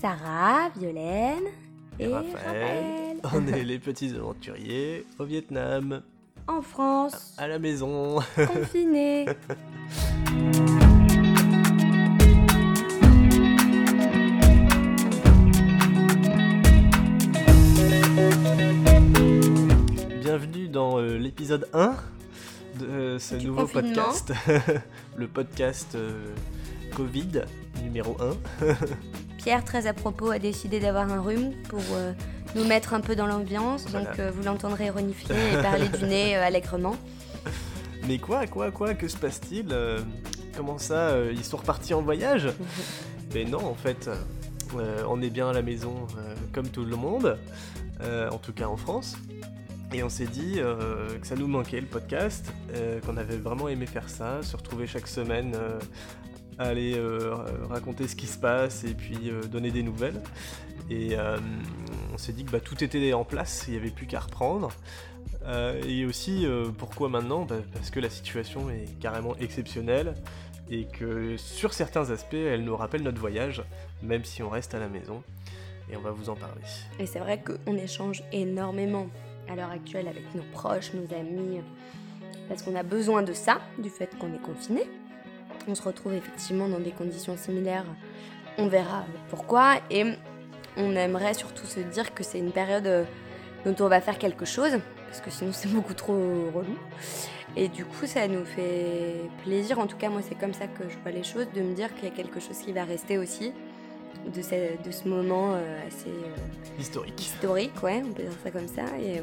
Sarah, Violaine et, Raphaël. On est les petits aventuriers au Vietnam. En France. À la maison. Confinés. Bienvenue dans euh, l'épisode 1 de euh, ce nouveau podcast. le podcast euh, Covid numéro 1. Pierre, très à propos, a décidé d'avoir un rhume pour euh, nous mettre un peu dans l'ambiance. Donc euh, vous l'entendrez renifler et parler du nez euh, allègrement. Mais quoi, quoi, quoi, que se passe-t-il Comment ça Ils sont repartis en voyage Mais non, en fait, on est bien à la maison comme tout le monde, en tout cas en France. Et on s'est dit que ça nous manquait le podcast, qu'on avait vraiment aimé faire ça, se retrouver chaque semaine aller euh, raconter ce qui se passe et puis euh, donner des nouvelles. Et euh, on s'est dit que bah, tout était en place, il n'y avait plus qu'à reprendre. et aussi, pourquoi maintenant? Bah, Parce que la situation est carrément exceptionnelle et que sur certains aspects, elle nous rappelle notre voyage, même si on reste à la maison. Et on va vous en parler. Et c'est vrai qu'on échange énormément à l'heure actuelle avec nos proches, nos amis, parce qu'on a besoin de ça, du fait qu'on est confiné on se retrouve effectivement dans des conditions similaires. On verra pourquoi. Et on aimerait surtout se dire que c'est une période euh, dont on va faire quelque chose, parce que sinon c'est beaucoup trop relou. Et du coup, ça nous fait plaisir, en tout cas moi c'est comme ça que je vois les choses, de me dire qu'il y a quelque chose qui va rester aussi de ce, de ce moment euh, assez euh, historique. Historique, ouais, on peut dire ça comme ça. Et,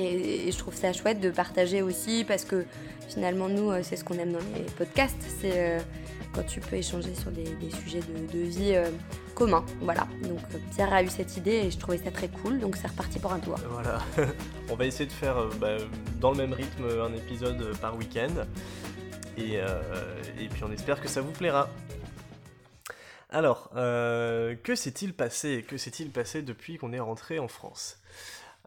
et, je trouve ça chouette de partager aussi parce que finalement, nous, euh, c'est ce qu'on aime dans les podcasts. C'est euh, quand tu peux échanger sur des, sujets de, vie euh, communs. Voilà. Donc Pierre a eu cette idée et je trouvais ça très cool. Donc c'est reparti pour un tour. Voilà. on va essayer de faire bah, dans le même rythme un épisode par week-end. Et, puis on espère que ça vous plaira. Alors, que s'est-il passé Que s'est-il passé depuis qu'on est rentré en France?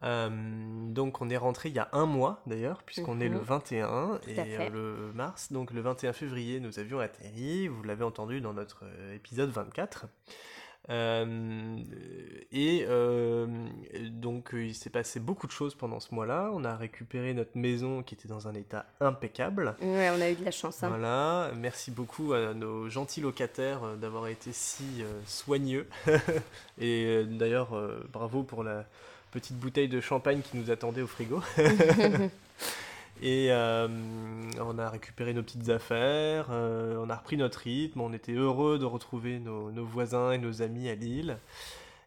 Donc on est rentré il y a un mois d'ailleurs, puisqu'on est le 21 mhm. et euh, le mars. Donc le 21 février, nous avions atterri, vous l'avez entendu dans notre euh, épisode 24. et donc il s'est passé beaucoup de choses pendant ce mois-là. On a récupéré notre maison qui était dans un état impeccable. Ouais, on a eu de la chance. Hein. Voilà, merci beaucoup à nos gentils locataires d'avoir été si soigneux. et d'ailleurs, bravo pour la petite bouteille de champagne qui nous attendait au frigo. Et euh, on a récupéré nos petites affaires, euh, on a repris notre rythme, on était heureux de retrouver nos, voisins et nos amis à Lille.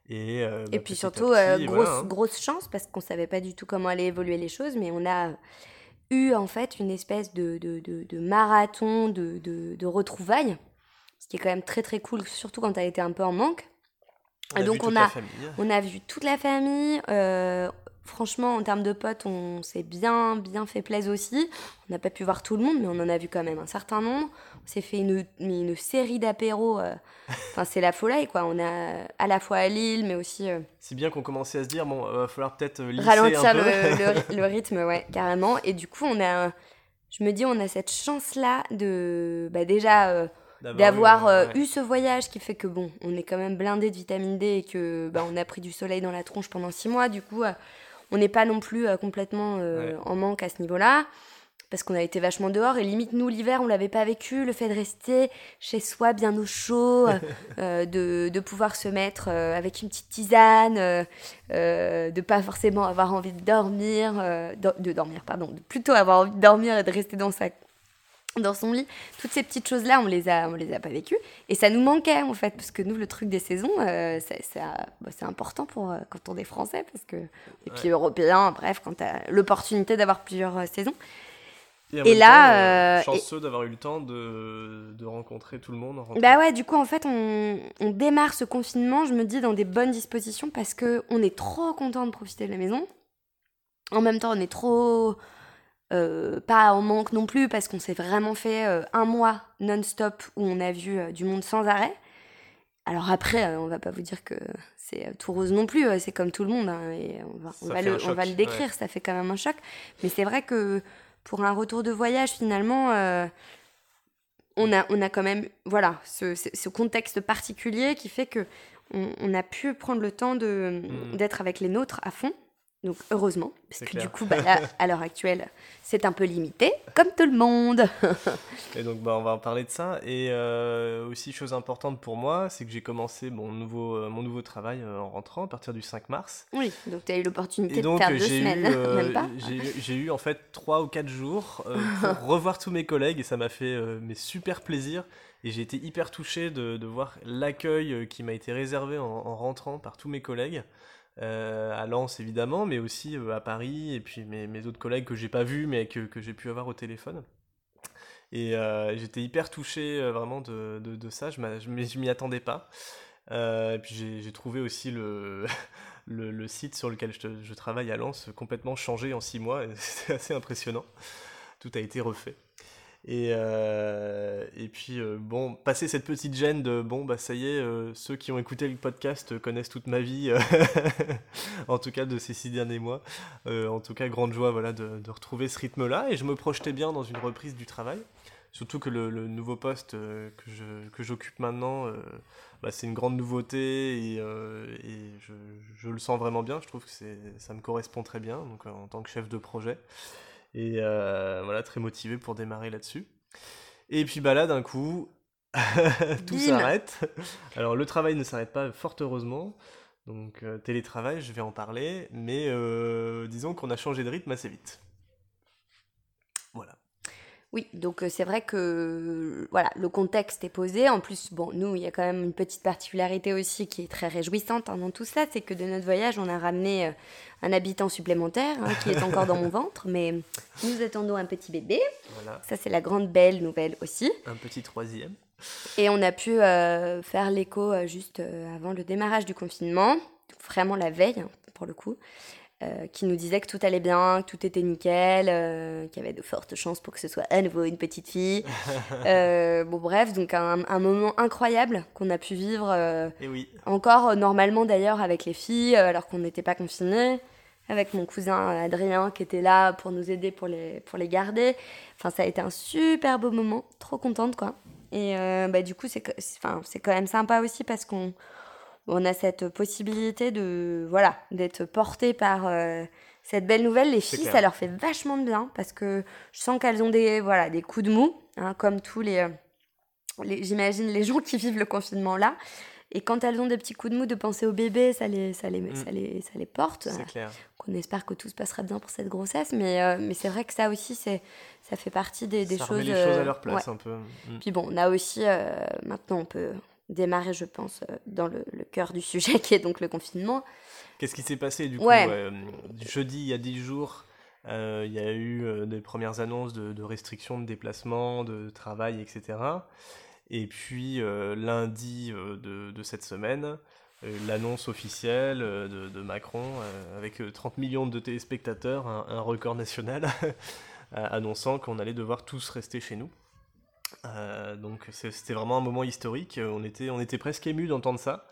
Et, euh, et bah, puis surtout, grosse, hein. grosse chance parce qu'on ne savait pas du tout comment allaient évoluer les choses, mais on a eu en fait une espèce de, de, de, marathon de, de, retrouvailles, ce qui est quand même très très cool, surtout quand tu as été un peu en manque. On donc on a, on a vu toute la famille. Euh, franchement, en termes de potes, on s'est bien, bien fait plaisir aussi. On n'a pas pu voir tout le monde, mais on en a vu quand même un certain nombre. On s'est fait une, une série d'apéros. Euh, enfin, c'est la folie, quoi. On a à la fois à Lille, mais aussi. Euh, c'est bien qu'on commençait à se dire, bon, il va falloir peut-être ralentir un peu. Le, le, rythme, ouais, carrément. Et du coup, on a, je me dis, on a cette chance-là de, bah, déjà d'avoir euh, eu, ce voyage qui fait que bon, on est quand même blindé de vitamine D et que bah, on a pris du soleil dans la tronche pendant six mois. Du coup, euh, on n'est pas non plus euh, complètement en manque à ce niveau-là. Parce qu'on a été vachement dehors et limite nous l'hiver on l'avait pas vécu, le fait de rester chez soi bien au chaud, de, de, pouvoir se mettre avec une petite tisane, de pas forcément avoir envie de dormir, de, de dormir pardon, de plutôt avoir envie de dormir et de rester dans sa dans son lit. Toutes ces petites choses-là, on les a, on les a pas vécues. Et ça nous manquait, en fait, parce que nous, le truc des saisons, euh, bah, c'est important pour, euh, quand on est français, parce que, et puis européen, bref, quand tu as l'opportunité d'avoir plusieurs euh, saisons. Et, là. chanceux d'avoir eu le temps de, de, rencontrer tout le monde. En bah ouais, du coup, en fait, on, on, démarre ce confinement, je me dis, dans des bonnes dispositions, parce qu'on est trop content de profiter de la maison. En même temps, on est trop euh, pas en manque non plus parce qu'on s'est vraiment fait euh, un mois non-stop où on a vu euh, du monde sans arrêt. Alors après, on va pas vous dire que c'est tout rose non plus, c'est comme tout le monde, hein, et on va, on va, le, on va, le, décrire, ça fait quand même un choc. Mais c'est vrai que pour un retour de voyage, finalement, on a, on a quand même voilà, ce, ce, contexte particulier qui fait que on, a pu prendre le temps mm. d'être avec les nôtres à fond. Donc heureusement, parce que du coup, bah, à l'heure actuelle, c'est un peu limité, comme tout le monde. et donc, bah, on va en parler de ça. Et euh, aussi, chose importante pour moi, c'est que j'ai commencé mon nouveau, euh, mon nouveau travail euh, en rentrant à partir du 5 mars. Oui, donc tu as eu l'opportunité de faire deux semaines, même pas. J'ai eu en fait trois ou quatre jours pour revoir tous mes collègues et ça m'a fait mes super plaisir. Et j'ai été hyper touché de, de voir l'accueil qui m'a été réservé en, en rentrant par tous mes collègues. Euh, à Lens évidemment, mais aussi euh, à Paris, et puis mes, mes autres collègues que j'ai pas vus, mais que, que j'ai pu avoir au téléphone. Et euh, j'étais hyper touché vraiment de, de, ça, je m'y attendais pas. et puis j'ai trouvé aussi le, le, le, site sur lequel je, je, travaille à Lens complètement changé en six mois, c'est assez impressionnant. Tout a été refait. Et, euh, et puis, euh, bon, passer cette petite gêne de bon, bah ça y est, euh, ceux qui ont écouté le podcast connaissent toute ma vie, en tout cas de ces six derniers mois. en tout cas, grande joie voilà, de, retrouver ce rythme-là. Et je me projetais bien dans une reprise du travail. Surtout que le, nouveau poste que j'occupe maintenant, bah, c'est une grande nouveauté et, et je, je, le sens vraiment bien. Je trouve que ça me correspond très bien donc, en tant que chef de projet. Et euh, voilà, très motivé pour démarrer là-dessus. Et puis bah là, d'un coup, tout s'arrête. Alors le travail ne s'arrête pas, fort heureusement. Donc euh, télétravail, je vais en parler. Mais euh, disons qu'on a changé de rythme assez vite. Voilà. Oui, donc euh, c'est vrai que voilà, le contexte est posé. En plus, bon, nous, il y a quand même une petite particularité aussi qui est très réjouissante hein, dans tout ça, c'est que de notre voyage, on a ramené euh, un habitant supplémentaire hein, qui est encore dans mon ventre, mais nous attendons un petit bébé. Voilà. Ça, c'est la grande belle nouvelle aussi. Un petit troisième. Et on a pu euh, faire l'écho juste avant le démarrage du confinement, vraiment la veille hein, pour le coup. Euh, qui nous disait que tout allait bien, que tout était nickel, euh, qu'il y avait de fortes chances pour que ce soit à nouveau une petite fille. Euh, bon, bref, donc un, moment incroyable qu'on a pu vivre. oui. Encore normalement d'ailleurs avec les filles, alors qu'on n'était pas confinés. Avec mon cousin Adrien qui était là pour nous aider pour les, pour les garder. Enfin, ça a été un super beau moment, trop contente quoi. Et bah, du coup, c'est quand même sympa aussi parce qu'on on a cette possibilité de voilà d'être porté par euh, cette belle nouvelle. Les filles, ça leur fait vachement de bien parce que je sens qu'elles ont des voilà des coups de mou, hein, comme tous euh, les, j'imagine les gens qui vivent le confinement là. Et quand elles ont des petits coups de mou de penser au bébé, ça les, ça les, mm. ça les, ça les porte. C'est clair. On espère que tout se passera bien pour cette grossesse, mais, euh, mais c'est vrai que ça aussi, c'est, ça fait partie des, des ça choses. Remet les choses à leur place un peu. Mm. Puis bon, on a aussi, maintenant on peut, démarrer, je pense, euh, dans le, cœur du sujet qui est donc le confinement. Qu'est-ce qui s'est passé du coup euh, Jeudi, il y a 10 jours, euh, il y a eu des premières annonces de, restrictions de déplacement, de travail, etc. Et puis lundi de, cette semaine, l'annonce officielle de, Macron avec 30 millions de téléspectateurs, un record national, annonçant qu'on allait devoir tous rester chez nous. Euh, donc c'était vraiment un moment historique. On était, on était presque ému d'entendre ça.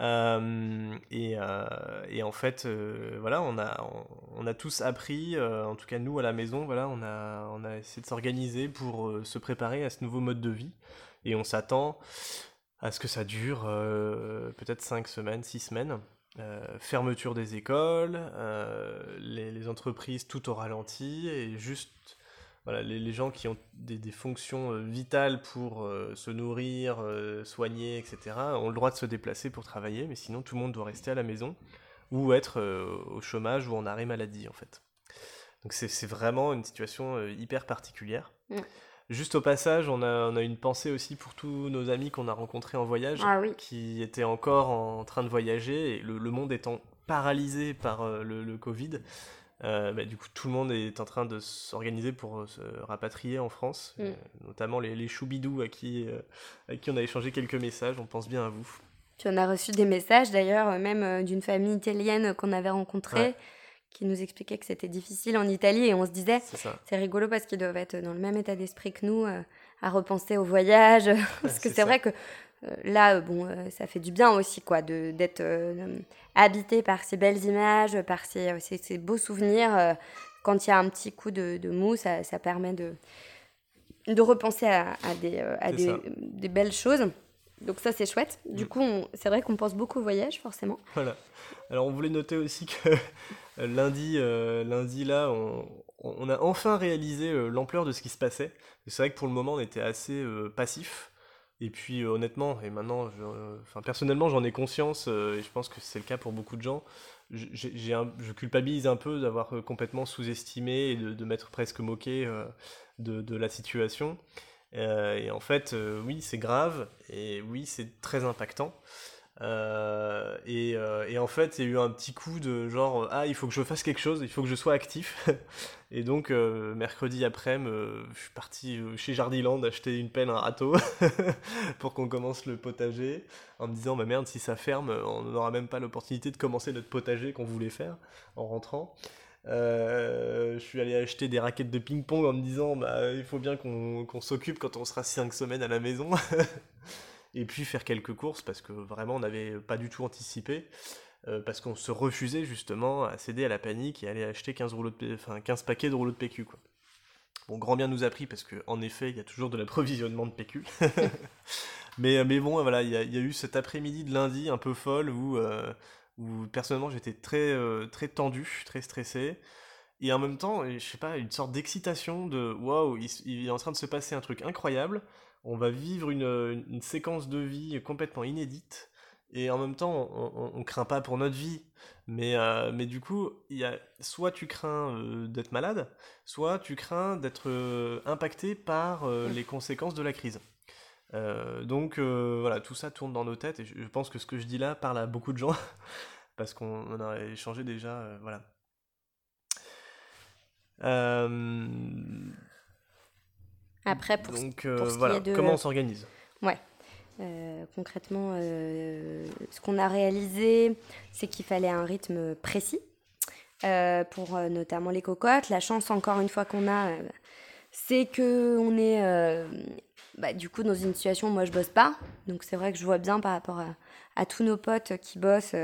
Euh, et, euh, et, en fait, voilà, on a, on, a tous appris, en tout cas nous à la maison, voilà, on a, on a essayé de s'organiser pour se préparer à ce nouveau mode de vie. Et on s'attend à ce que ça dure peut-être 5 semaines, 6 semaines. fermeture des écoles, les, les, entreprises tout au ralenti, et juste voilà, les, gens qui ont des, fonctions euh, vitales pour euh, se nourrir, euh, soigner, etc., ont le droit de se déplacer pour travailler, mais sinon tout le monde doit rester à la maison ou être au chômage ou en arrêt maladie, en fait. Donc c'est vraiment une situation hyper particulière. Mm. Juste au passage, on a, on a, une pensée aussi pour tous nos amis qu'on a rencontrés en voyage, ah qui étaient encore en train de voyager, et le, monde étant paralysé par le, le Covid, euh, bah, du coup, tout le monde est en train de s'organiser pour euh, se rapatrier en France, mm. euh, notamment les, les choubidous à qui, à qui on a échangé quelques messages. On pense bien à vous. Puis on a reçu des messages d'ailleurs, même d'une famille italienne qu'on avait rencontrée, qui nous expliquait que c'était difficile en Italie et on se disait, c'est rigolo parce qu'ils doivent être dans le même état d'esprit que nous, à repenser au voyage. parce que c'est vrai que là, euh, bon, euh, ça fait du bien aussi, quoi, d'être habité par ces belles images, par ces, ces, beaux souvenirs. quand il y a un petit coup de, de mou, ça, ça, permet de, de repenser à, des, à des, des, belles choses. Donc ça, c'est chouette. Du mm. coup, c'est vrai qu'on pense beaucoup au voyage, forcément. Voilà. Alors, on voulait noter aussi que lundi, lundi là, on, on, a enfin réalisé l'ampleur de ce qui se passait. C'est vrai que pour le moment, on était assez passif. Et puis honnêtement, et maintenant, enfin, personnellement, j'en ai conscience, et je pense que c'est le cas pour beaucoup de gens, je culpabilise un peu d'avoir euh, complètement sous-estimé et de, m'être presque moqué euh, de, la situation. Euh, et en fait, oui, c'est grave et oui, c'est très impactant. Euh, euh, et, en fait, il y a eu un petit coup de genre ah il faut que je fasse quelque chose, il faut que je sois actif. et donc euh, mercredi après, je suis parti chez Jardiland acheter une pelle, un râteau pour qu'on commence le potager, en me disant bah merde si ça ferme, on n'aura même pas l'opportunité de commencer notre potager qu'on voulait faire en rentrant. je suis allé acheter des raquettes de ping-pong en me disant bah il faut bien qu'on s'occupe quand on sera 5 semaines à la maison et puis faire quelques courses parce que vraiment on n'avait pas du tout anticipé. Euh, parce qu'on se refusait justement à céder à la panique et aller acheter 15, rouleaux de, enfin, 15 paquets de rouleaux de PQ. Quoi. Bon, grand bien nous a pris parce qu'en effet, il y a toujours de l'approvisionnement de PQ. mais, mais bon, voilà, il y, a, eu cet après-midi de lundi un peu folle où, euh, où personnellement j'étais très, euh, très tendu, très stressé. Et en même temps, je sais pas, une sorte d'excitation de waouh, il, est en train de se passer un truc incroyable on va vivre une, séquence de vie complètement inédite et en même temps on, ne craint pas pour notre vie. Mais, euh, mais du coup il y a soit tu crains euh, d'être malade soit tu crains d'être euh, impacté par les conséquences de la crise. Donc voilà tout ça tourne dans nos têtes et je, pense que ce que je dis là parle à beaucoup de gens parce qu'on a échangé déjà voilà après, pour, Donc, euh, voilà, comment on s'organise? Ouais. Euh, concrètement, euh, ce qu'on a réalisé, c'est qu'il fallait un rythme précis pour notamment les cocottes. La chance, encore une fois, qu'on a, c'est que on est bah, du coup dans une situation où moi je bosse pas. Donc c'est vrai que je vois bien par rapport à, tous nos potes qui bossent.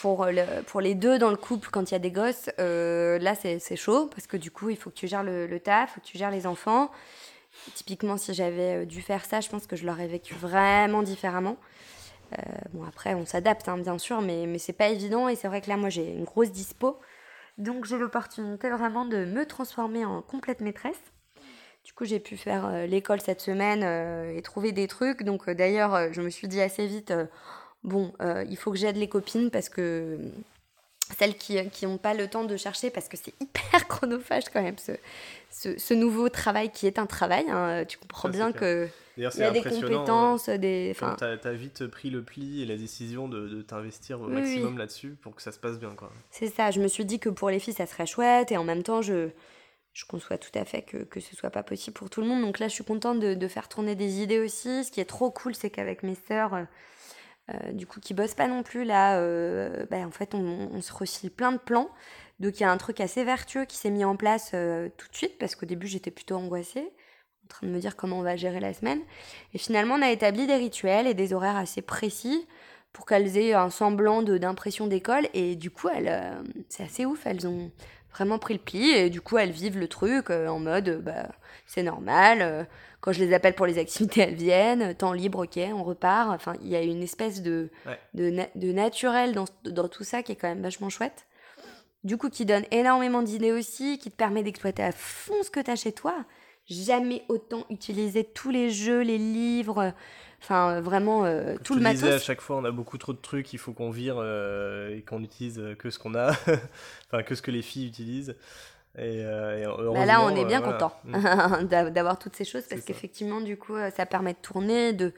Pour, le, pour les deux dans le couple, quand il y a des gosses, là c'est chaud parce que du coup il faut que tu gères le, le taf, il faut que tu gères les enfants. Typiquement, si j'avais euh, dû faire ça, je pense que je l'aurais vécu vraiment différemment. Euh, bon, après, on s'adapte, hein, bien sûr, mais, mais c'est pas évident. Et c'est vrai que là, moi, j'ai une grosse dispo. Donc, j'ai l'opportunité vraiment de me transformer en complète maîtresse. Du coup, j'ai pu faire euh, l'école cette semaine et trouver des trucs. Donc, d'ailleurs, je me suis dit assez vite, bon, il faut que j'aide les copines parce que celles qui n'ont pas le temps de chercher parce que c'est hyper chronophage quand même ce, ce, nouveau travail qui est un travail. Hein. Tu comprends bien que il y a des compétences, des. Enfin, tu as, vite pris le pli et la décision de, de t'investir au maximum là-dessus pour que ça se passe bien. C'est ça, je me suis dit que pour les filles ça serait chouette et en même temps je, je conçois tout à fait que, que ce soit pas possible pour tout le monde. Donc là je suis contente de, de faire tourner des idées aussi. Ce qui est trop cool c'est qu'avec mes sœurs euh, du coup qui bossent pas non plus là, euh, bah, en fait on, se refile plein de plans. Donc il y a un truc assez vertueux qui s'est mis en place euh, tout de suite parce qu'au début j'étais plutôt angoissée, en train de me dire comment on va gérer la semaine. Et finalement on a établi des rituels et des horaires assez précis pour qu'elles aient un semblant d'impression d'école et du coup elles, c'est assez ouf, elles ont vraiment pris le pli et du coup elles vivent le truc en mode bah c'est normal quand je les appelle pour les activités, elles viennent. Temps libre, ok, on repart. Enfin, il y a une espèce de, de, naturel dans, dans, tout ça qui est quand même vachement chouette. Du coup, qui donne énormément d'idées aussi, qui te permet d'exploiter à fond ce que tu as chez toi. Jamais autant utiliser tous les jeux, les livres, enfin vraiment euh, tout le matos. à chaque fois, on a beaucoup trop de trucs, il faut qu'on vire euh, et qu'on n'utilise que ce qu'on a, enfin que ce que les filles utilisent. Et, euh, bah là, on est bien euh, content mm. d'avoir toutes ces choses parce qu'effectivement, du coup, euh, ça permet de tourner, de,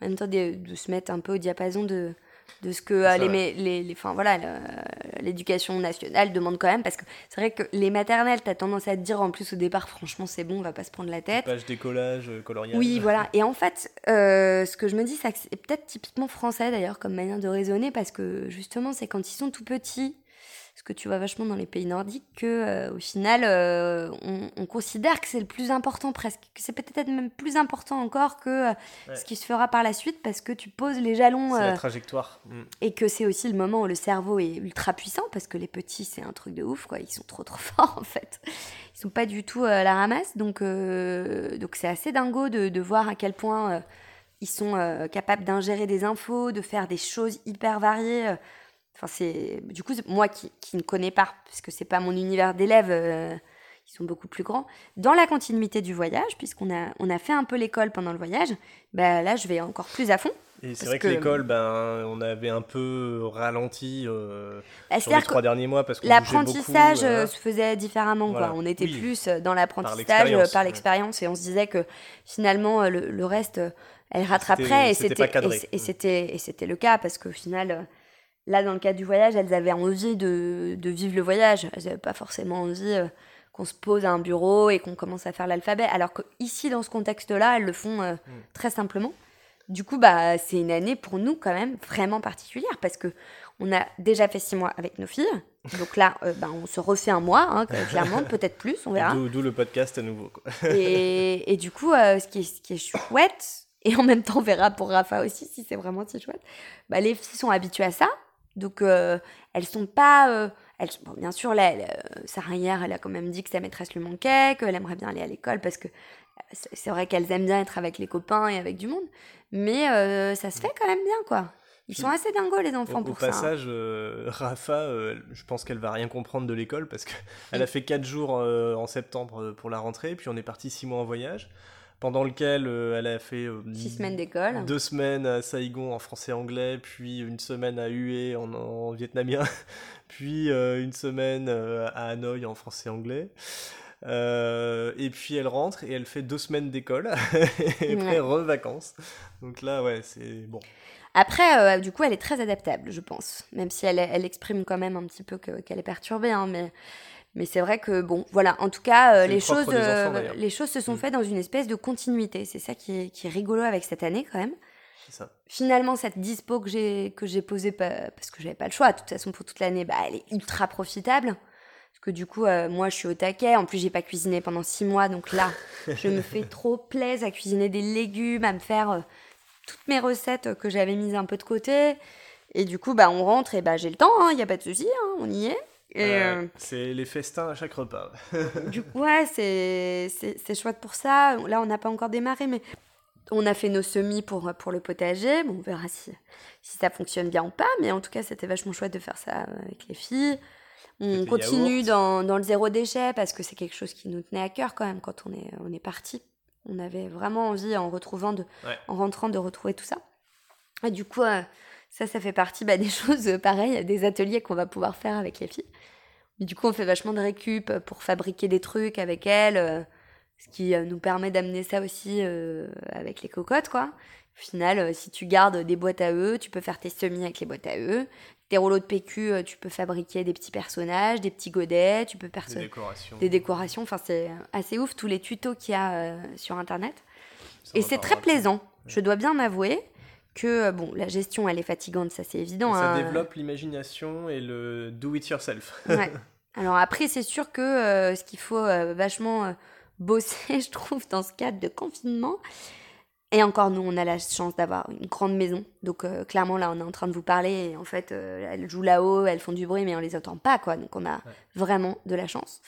en même temps de, de, se mettre un peu au diapason de, de ce que les, les, les, enfin, voilà, l'éducation nationale demande quand même. Parce que c'est vrai que les maternelles, tu as tendance à te dire en plus au départ, franchement, c'est bon, on va pas se prendre la tête. Page décollage, coloriage. Oui, voilà. Et en fait, ce que je me dis, c'est peut-être typiquement français d'ailleurs comme manière de raisonner parce que justement, c'est quand ils sont tout petits ce que tu vois vachement dans les pays nordiques, que euh, au final, euh, on, considère que c'est le plus important presque, que c'est peut-être même plus important encore que euh, ce qui se fera par la suite, parce que tu poses les jalons. C'est la trajectoire. Mm. Et que c'est aussi le moment où le cerveau est ultra puissant, parce que les petits, c'est un truc de ouf, quoi. Ils sont trop trop forts en fait. Ils sont pas du tout à la ramasse, donc donc c'est assez dingo de, de, voir à quel point ils sont capables d'ingérer des infos, de faire des choses hyper variées Enfin, c'est du coup moi qui, qui, ne connais pas, parce que c'est pas mon univers d'élèves, euh, ils sont beaucoup plus grands. Dans la continuité du voyage, puisqu'on a on a fait un peu l'école pendant le voyage, bah là je vais encore plus à fond. Et c'est vrai que, l'école, ben, on avait un peu ralenti euh, bah, sur les trois derniers mois parce que l'apprentissage euh, se faisait différemment. Quoi. On était plus dans l'apprentissage par l'expérience et on se disait que finalement le, le reste, elle rattraperait et c'était et c'était et c'était le cas parce qu'au final Là, dans le cadre du voyage, elles avaient envie de, de vivre le voyage. Elles n'avaient pas forcément envie euh, qu'on se pose à un bureau et qu'on commence à faire l'alphabet. Alors qu'ici, dans ce contexte-là, elles le font euh, mm. très simplement. Du coup, bah, c'est une année pour nous quand même vraiment particulière parce que on a déjà fait six mois avec nos filles. Donc là, euh, bah, on se refait un mois, hein, clairement, peut-être plus, on verra. D'où le podcast à nouveau. Et, et, du coup, ce, qui est, ce qui est chouette, et en même temps, on verra pour Rafa aussi si c'est vraiment si chouette, bah, les filles sont habituées à ça. Donc, euh, elles sont pas. Euh, elles, bien sûr, là, elle, euh, Sarah hier, elle a quand même dit que sa maîtresse lui manquait, qu'elle aimerait bien aller à l'école parce que c'est vrai qu'elles aiment bien être avec les copains et avec du monde. Mais ça se fait quand même bien, quoi. Ils sont assez dingos, les enfants, pour ça. Au hein. passage, Rafa, je pense qu'elle va rien comprendre de l'école parce qu'elle a fait 4 jours en septembre pour la rentrée, puis on est parti 6 mois en voyage pendant lequel euh, elle a fait euh, six semaines d'école, deux semaines à Saigon en français anglais, puis une semaine à Hue en, vietnamien, puis euh, une semaine à Hanoï en français anglais. et puis elle rentre et elle fait deux semaines d'école et après re-vacances. Donc là, ouais, c'est bon. Après, du coup, elle est très adaptable, je pense. Même si elle, elle exprime quand même un petit peu qu'elle est perturbée. Hein, mais mais c'est vrai que, bon, voilà, en tout cas, euh, les, choses, euh, les choses se sont mm. faites dans une espèce de continuité. C'est ça qui est, qui est rigolo avec cette année, quand même. Ça. Finalement, cette dispo que j'ai, que j'ai posée, parce que j'avais pas le choix, de toute façon, pour toute l'année, bah, elle est ultra profitable. Parce que du coup, euh, moi, je suis au taquet. En plus, j'ai pas cuisiné pendant six mois. Donc là, je me fais trop plaisir à cuisiner des légumes, à me faire toutes mes recettes que j'avais mises un peu de côté. Et du coup, bah, on rentre et bah, j'ai le temps, il hein, n'y a pas de souci, hein, on y est. Euh, c'est les festins à chaque repas. du coup, ouais, c'est chouette pour ça. Là, on n'a pas encore démarré, mais on a fait nos semis pour, pour le potager. Bon, on verra si, si ça fonctionne bien ou pas, mais en tout cas, c'était vachement chouette de faire ça avec les filles. On continue dans, dans, le zéro déchet parce que c'est quelque chose qui nous tenait à cœur quand même quand on est, on est parti. On avait vraiment envie, en retrouvant, de, en rentrant, de retrouver tout ça. Et du coup, euh, ça, ça fait partie bah, des choses euh, pareilles, des ateliers qu'on va pouvoir faire avec les filles. Mais du coup, on fait vachement de récup pour fabriquer des trucs avec elles, euh, ce qui euh, nous permet d'amener ça aussi avec les cocottes, quoi. Au final, si tu gardes des boîtes à eux, tu peux faire tes semis avec les boîtes à eux. Tes rouleaux de PQ, tu peux fabriquer des petits personnages, des petits godets, tu peux faire des décorations. Des décorations. Enfin, c'est assez ouf tous les tutos qu'il y a sur Internet. Et c'est très plaisant, je dois bien avouer que, bon, la gestion, elle est fatigante, ça c'est évident. Ça hein. développe l'imagination et le do it yourself. ouais. Alors après, c'est sûr que euh, ce qu'il faut euh, vachement euh, bosser, je trouve, dans ce cadre de confinement, et encore, nous, on a la chance d'avoir une grande maison. Donc, clairement, là, on est en train de vous parler. Et en fait, elles jouent là-haut, elles font du bruit, mais on les entend pas, quoi. Donc, on a vraiment de la chance.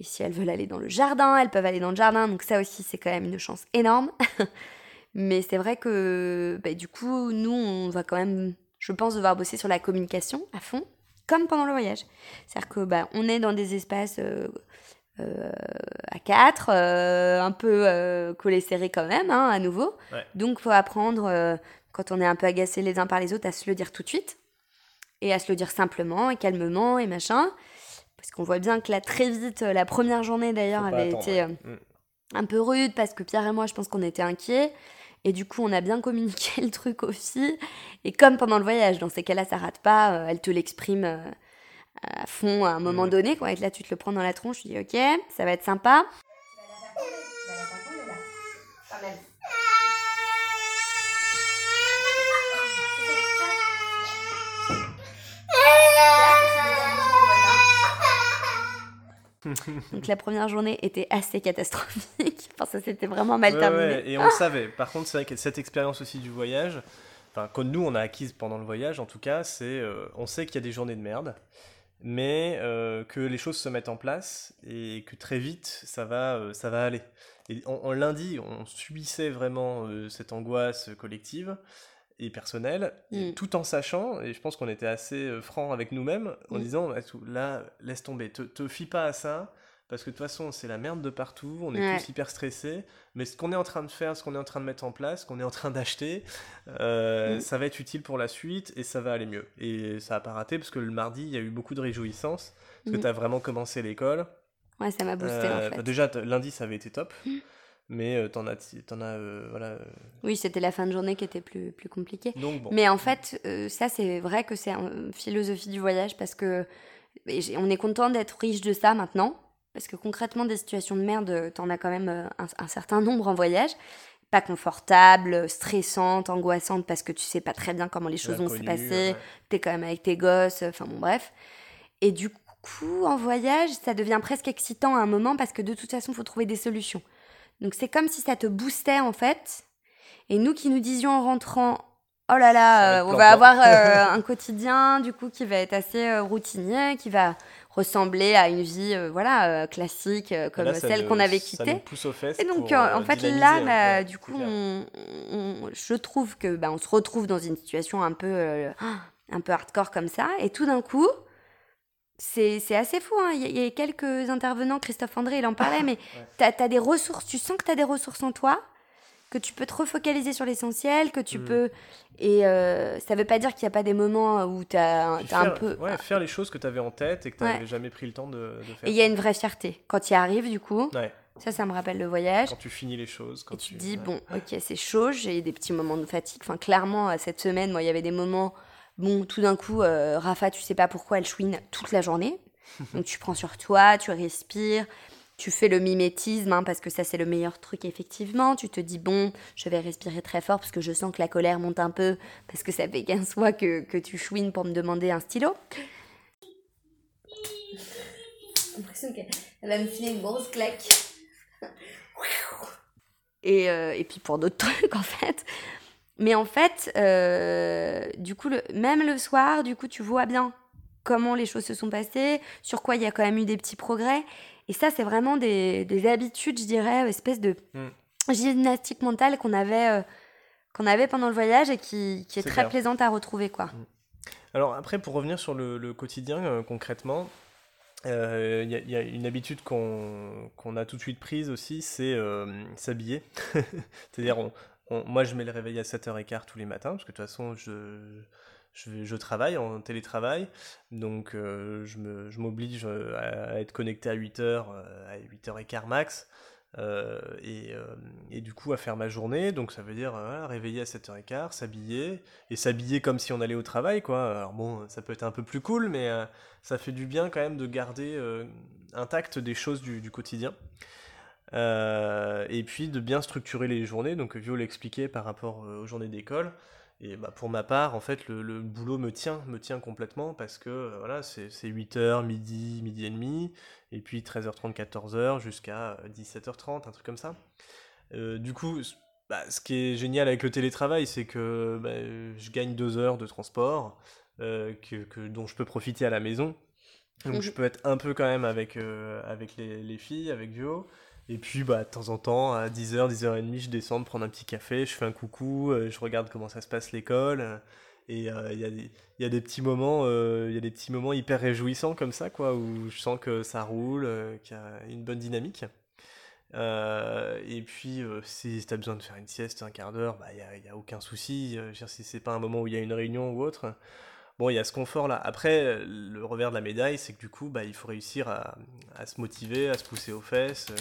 Et si elles veulent aller dans le jardin, elles peuvent aller dans le jardin. Donc ça aussi, c'est quand même une chance énorme. Mais c'est vrai que bah, du coup, nous, on va quand même, je pense, devoir bosser sur la communication à fond, comme pendant le voyage. C'est-à-dire que bah, on est dans des espaces euh, euh, à quatre, euh, un peu collés serrés quand même, hein, à nouveau. Donc, faut apprendre, quand on est un peu agacé les uns par les autres, à se le dire tout de suite et à se le dire simplement et calmement et machin. Parce qu'on voit bien que là, très vite, euh, la première journée d'ailleurs avait été euh, un peu rude parce que Pierre et moi, je pense qu'on était inquiets. Et du coup, on a bien communiqué le truc aux filles. Et comme pendant le voyage, dans ces cas-là, ça rate pas, euh, elle te l'exprime à fond à un moment donné. Quoi. Et là, tu te le prends dans la tronche, tu dis ok, ça va être sympa. Donc la première journée était assez catastrophique. enfin, ça s'était vraiment mal terminé. et on le savait. Par contre, c'est vrai que cette expérience aussi du voyage, enfin, que nous on a acquise pendant le voyage, en tout cas, c'est euh, on sait qu'il y a des journées de merde, mais euh, que les choses se mettent en place et que très vite ça va, euh, ça va aller. Et en, lundi, on subissait vraiment cette angoisse collective et personnelle, mm. tout en sachant, et je pense qu'on était assez franc avec nous-mêmes, en mm. disant là, laisse tomber, te, te fie pas à ça parce que de toute façon, c'est la merde de partout, on est tous hyper stressés, mais ce qu'on est en train de faire, ce qu'on est en train de mettre en place, ce qu'on est en train d'acheter, euh, mm. ça va être utile pour la suite et ça va aller mieux. Et ça n'a pas raté parce que le mardi, il y a eu beaucoup de réjouissances, parce que tu as vraiment commencé l'école. Ouais, ça m'a boosté en euh, fait. déjà, lundi, ça avait été top. Mais euh, t'en as, en as voilà. Oui, c'était la fin de journée qui était plus, plus compliquée. Donc, bon. Mais en fait, ça, c'est vrai que c'est une philosophie du voyage parce que on est content d'être riche de ça maintenant parce que concrètement, des situations de merde, t'en as quand même euh, un, certain nombre en voyage. Pas confortable, stressante, angoissante, parce que tu sais pas très bien comment les choses vont se passer. T'es quand même avec tes gosses, enfin bon, bref. Et du coup, en voyage, ça devient presque excitant à un moment parce que de toute façon, il faut trouver des solutions. Donc c'est comme si ça te boostait en fait. Et nous qui nous disions en rentrant, oh là là, euh, on va avoir euh, un quotidien du coup qui va être assez routinier, qui va ressembler à une vie euh, voilà euh, classique euh, comme celle qu'on avait quittée. Et donc en fait là bah, du coup je trouve que bah, on se retrouve dans une situation un peu un peu hardcore comme ça et tout d'un coup c'est assez fou. Hein. Il, y a, quelques intervenants, Christophe André, il en parlait, mais tu as, des ressources, tu sens que tu as des ressources en toi que tu peux te refocaliser sur l'essentiel, que tu mm. peux... Et euh, ça veut pas dire qu'il n'y a pas des moments où tu as, un peu... Ouais, faire les choses que tu avais en tête et que tu n'avais jamais pris le temps de, faire. Et il y a une vraie fierté. Quand tu y arrives, du coup, ça, ça me rappelle le voyage. Quand tu finis les choses. Quand et tu, dis, bon, ok, c'est chaud, j'ai des petits moments de fatigue. Enfin, clairement, cette semaine, moi, il y avait des moments... Bon, tout d'un coup, euh, Rafa, tu sais pas pourquoi elle chouine toute la journée. Donc tu prends sur toi, tu respires, tu fais le mimétisme, hein, parce que ça c'est le meilleur truc effectivement. Tu te dis, bon, je vais respirer très fort parce que je sens que la colère monte un peu, parce que ça fait 15 fois que, que tu chouines pour me demander un stylo. J'ai l'impression qu'elle va me filer une grosse claque. Et, euh, et puis pour d'autres trucs en fait. Mais en fait, euh, du coup, le, même le soir, du coup, tu vois bien comment les choses se sont passées, sur quoi il y a quand même eu des petits progrès. Et ça, c'est vraiment des, habitudes, je dirais, espèce de mm. gymnastique mentale qu'on avait, euh, qu'on avait pendant le voyage et qui, est, très plaisante à retrouver. quoi. Mm. Alors après, pour revenir sur le, quotidien euh, concrètement, euh, il y, a une habitude qu'on a tout de suite prise aussi, c'est s'habiller. C'est-à-dire, moi je mets le réveil à 7h15 tous les matins, parce que de toute façon, je, je, travaille en télétravail, donc euh, je m'oblige euh, à, être connecté à 8h, euh, à 8h15 max, et, et, du coup à faire ma journée, donc ça veut dire réveiller à 7h15, s'habiller, et s'habiller comme si on allait au travail, quoi. Alors bon, ça peut être un peu plus cool, mais ça fait du bien quand même de garder intact des choses du, du quotidien. Et puis de bien structurer les journées, donc Vio l'expliquait par rapport aux journées d'école. Et bah, pour ma part, en fait, le, boulot me tient, me tient complètement parce que euh, voilà, c'est 8h, midi, midi et demi, et puis 13h30, 14h jusqu'à 17h30, euh, un truc comme ça. Euh, du coup, bah, ce qui est génial avec le télétravail, c'est que bah, je gagne deux heures de transport que, dont je peux profiter à la maison. Donc je peux être un peu quand même avec, avec les, les filles, avec Vio. Et puis, bah, de temps en temps, à 10h, 10h30, je descends prendre un petit café, je fais un coucou, euh, je regarde comment ça se passe l'école. Euh, et euh, il y, y, a des petits moments, il y a des petits moments hyper réjouissants comme ça, quoi, où je sens que ça roule, qu'il y a une bonne dynamique. et puis, si tu as besoin de faire une sieste, un quart d'heure, il bah, n'y a, a, aucun souci. Je si c'est pas un moment où il y a une réunion ou autre, Bon, il y a ce confort-là. Après, le revers de la médaille, c'est que du coup, bah, il faut réussir à, se motiver, à se pousser aux fesses.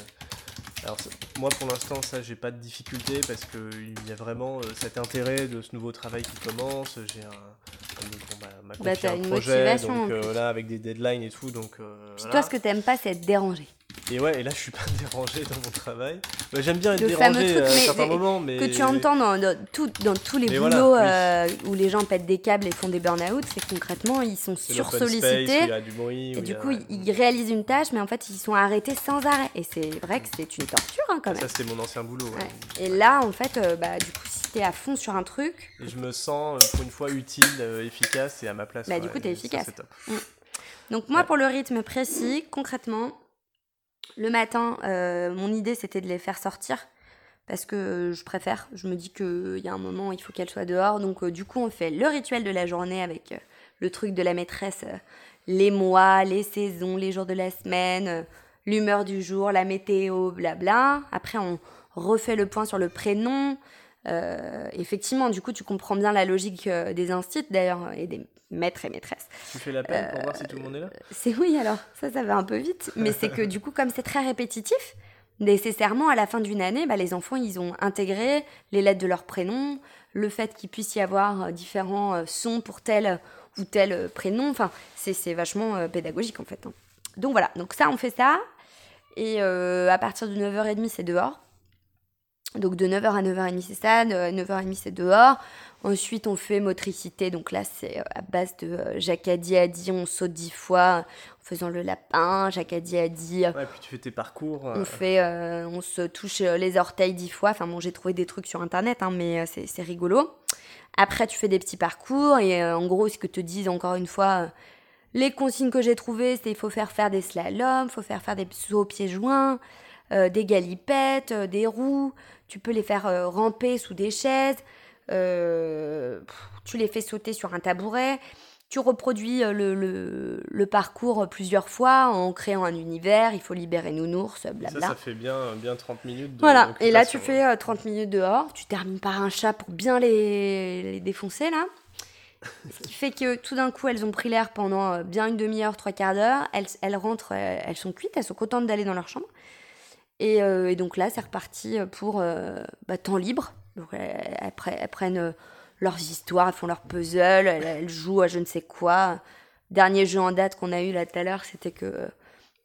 Alors, moi, pour l'instant, ça, j'ai pas de difficulté parce qu'il y a vraiment euh, cet intérêt de ce nouveau travail qui commence. J'ai un. Bon, bah, ma bah, une projet, motivation. Donc, euh, là, avec des deadlines et tout. Donc, euh, toi, ce que t'aimes pas, c'est être dérangé. Et ouais, et là je suis pas dérangé dans mon travail. J'aime bien être dérangé à certains moments, mais. Que tu entends dans, dans, tout, dans tous les boulots euh, où les gens pètent des câbles et font des burn-out, c'est concrètement ils sont sursollicités. Et du coup, ils réalisent une tâche, mais en fait ils sont arrêtés sans arrêt. Et c'est vrai que c'est une torture hein, quand même. Ça, c'était mon ancien boulot. Et là, en fait, euh, bah, du coup, si t'es à fond sur un truc. Et je me sens pour une fois utile, efficace et à ma place. Bah, du coup, t'es efficace. top. Mm. Donc, moi, pour le rythme précis, concrètement, le matin, euh, mon idée c'était de les faire sortir parce que je préfère. Je me dis qu'il y a un moment, il faut qu'elles soient dehors. Donc, euh, du coup, on fait le rituel de la journée avec euh, le truc de la maîtresse les mois, les saisons, les jours de la semaine, l'humeur du jour, la météo, blabla. Après, on refait le point sur le prénom. effectivement, du coup, tu comprends bien la logique des instits d'ailleurs et des maître et maîtresse. Tu fais l'appel pour voir si tout le monde est là euh, C'est oui, alors ça, ça va un peu vite. Mais c'est que du coup, comme c'est très répétitif, nécessairement à la fin d'une année, bah, les enfants, ils ont intégré les lettres de leur prénom, le fait qu'il puisse y avoir euh, différents euh, sons pour tel ou tel prénom. Enfin, c'est vachement pédagogique en fait. Hein. Donc voilà, donc ça, on fait ça. Et à partir de 9h30, c'est dehors. Donc de 9h à 9h30, c'est ça. De 9h30, c'est dehors. Ensuite, on fait motricité. Donc là, c'est euh, à base de euh, Jacadi a dit, on saute dix fois en faisant le lapin. Jacadi a dit. Ouais, puis tu fais tes parcours. On, fait, on se touche les orteils dix fois. Enfin, bon, j'ai trouvé des trucs sur internet, hein, mais c'est rigolo. Après, tu fais des petits parcours. Et en gros, ce que te disent encore une fois. les consignes que j'ai trouvées, c'est il faut faire faire des slaloms, il faut faire faire des sauts aux pieds joints, des galipettes, des roues. Tu peux les faire ramper sous des chaises. Euh, tu les fais sauter sur un tabouret, tu reproduis euh, le, le, parcours plusieurs fois en créant un univers, il faut libérer Nounours, blabla. Ça, ça fait bien, bien 30 minutes. De voilà, et là tu fais 30 euh, minutes dehors, tu termines par un chat pour bien les, les défoncer là. Ce qui fait que tout d'un coup, elles ont pris l'air pendant bien une demi-heure, trois quarts d'heure. Elles, elles rentrent, elles sont cuites, elles sont contentes d'aller dans leur chambre. Et, et donc là, c'est reparti pour bah, temps libre. Donc elles, prennent euh, leurs histoires, elles font leurs puzzles, elles, jouent à je ne sais quoi. Dernier jeu en date qu'on a eu là tout à l'heure, c'était que euh,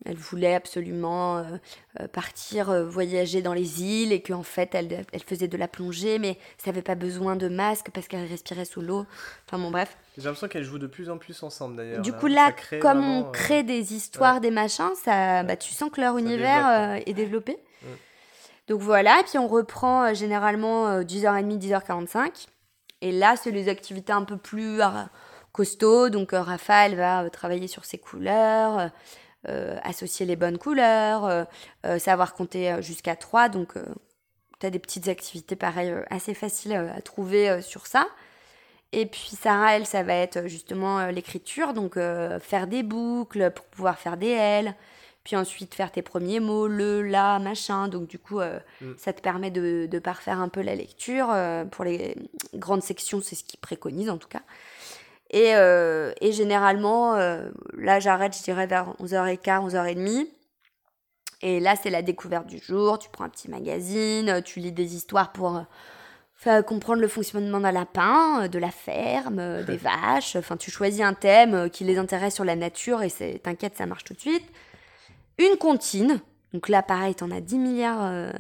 elle voulait absolument euh, partir voyager dans les îles et qu'en fait elle, elle, faisait de la plongée mais ça n'avait pas besoin de masque parce qu'elle respirait sous l'eau. Enfin bon bref. J'ai l'impression qu'elles jouent de plus en plus ensemble d'ailleurs. Du coup là, comme on crée des histoires, des machins, ça, bah, tu sens que leur univers est développé. Donc voilà, et puis on reprend euh, généralement 10h30, euh, 10h45. Et là, c'est les activités un peu plus euh, costauds. Donc Raphaël va travailler sur ses couleurs, associer les bonnes couleurs, savoir compter jusqu'à 3. Donc tu as des petites activités pareilles assez faciles à trouver sur ça. Et puis Sarah, elle, ça va être justement l'écriture, donc faire des boucles pour pouvoir faire des L, puis ensuite faire tes premiers mots, le, la, machin. Donc du coup, euh, mm. ça te permet de, de, parfaire un peu la lecture. Euh, pour les grandes sections, c'est ce qu'ils préconisent en tout cas. Et, euh, et généralement, là j'arrête, je dirais vers 11h15, 11h30. Et là, c'est la découverte du jour. Tu prends un petit magazine, tu lis des histoires pour faire comprendre le fonctionnement d'un lapin, de la ferme, des vaches. Enfin, tu choisis un thème qui les intéresse sur la nature et t'inquiète, ça marche tout de suite une comptine. Donc là, pareil, t'en as 10 milliards euh,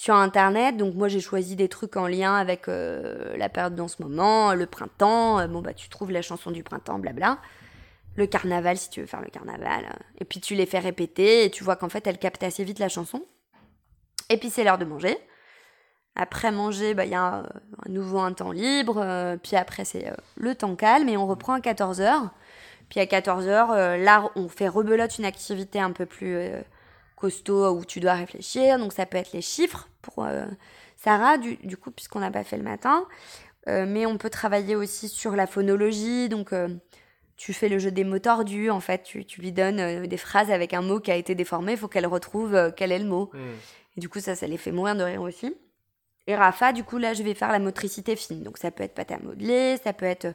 sur Internet. Donc moi, j'ai choisi des trucs en lien avec euh, la période dans ce moment, le printemps. Euh, bon, bah, tu trouves la chanson du printemps, blabla. Le carnaval, si tu veux faire le carnaval. Et puis tu les fais répéter et tu vois qu'en fait, elles captent assez vite la chanson. Et puis c'est l'heure de manger. Après manger, bah, il y a un, nouveau un temps libre. puis après, c'est le temps calme et on reprend à 14h. Puis à 14h, euh, là, on fait rebelote une activité un peu plus euh, costaud où tu dois réfléchir. Donc ça peut être les chiffres pour euh, Sarah, du, coup, puisqu'on n'a pas fait le matin. mais on peut travailler aussi sur la phonologie. Donc tu fais le jeu des mots tordus. En fait, tu, lui donnes des phrases avec un mot qui a été déformé. Il faut qu'elle retrouve quel est le mot. Mmh. Et du coup, ça, ça les fait mourir de rire aussi. Et Rafa, du coup, là, je vais faire la motricité fine. Donc, ça peut être pâte à modeler, ça peut être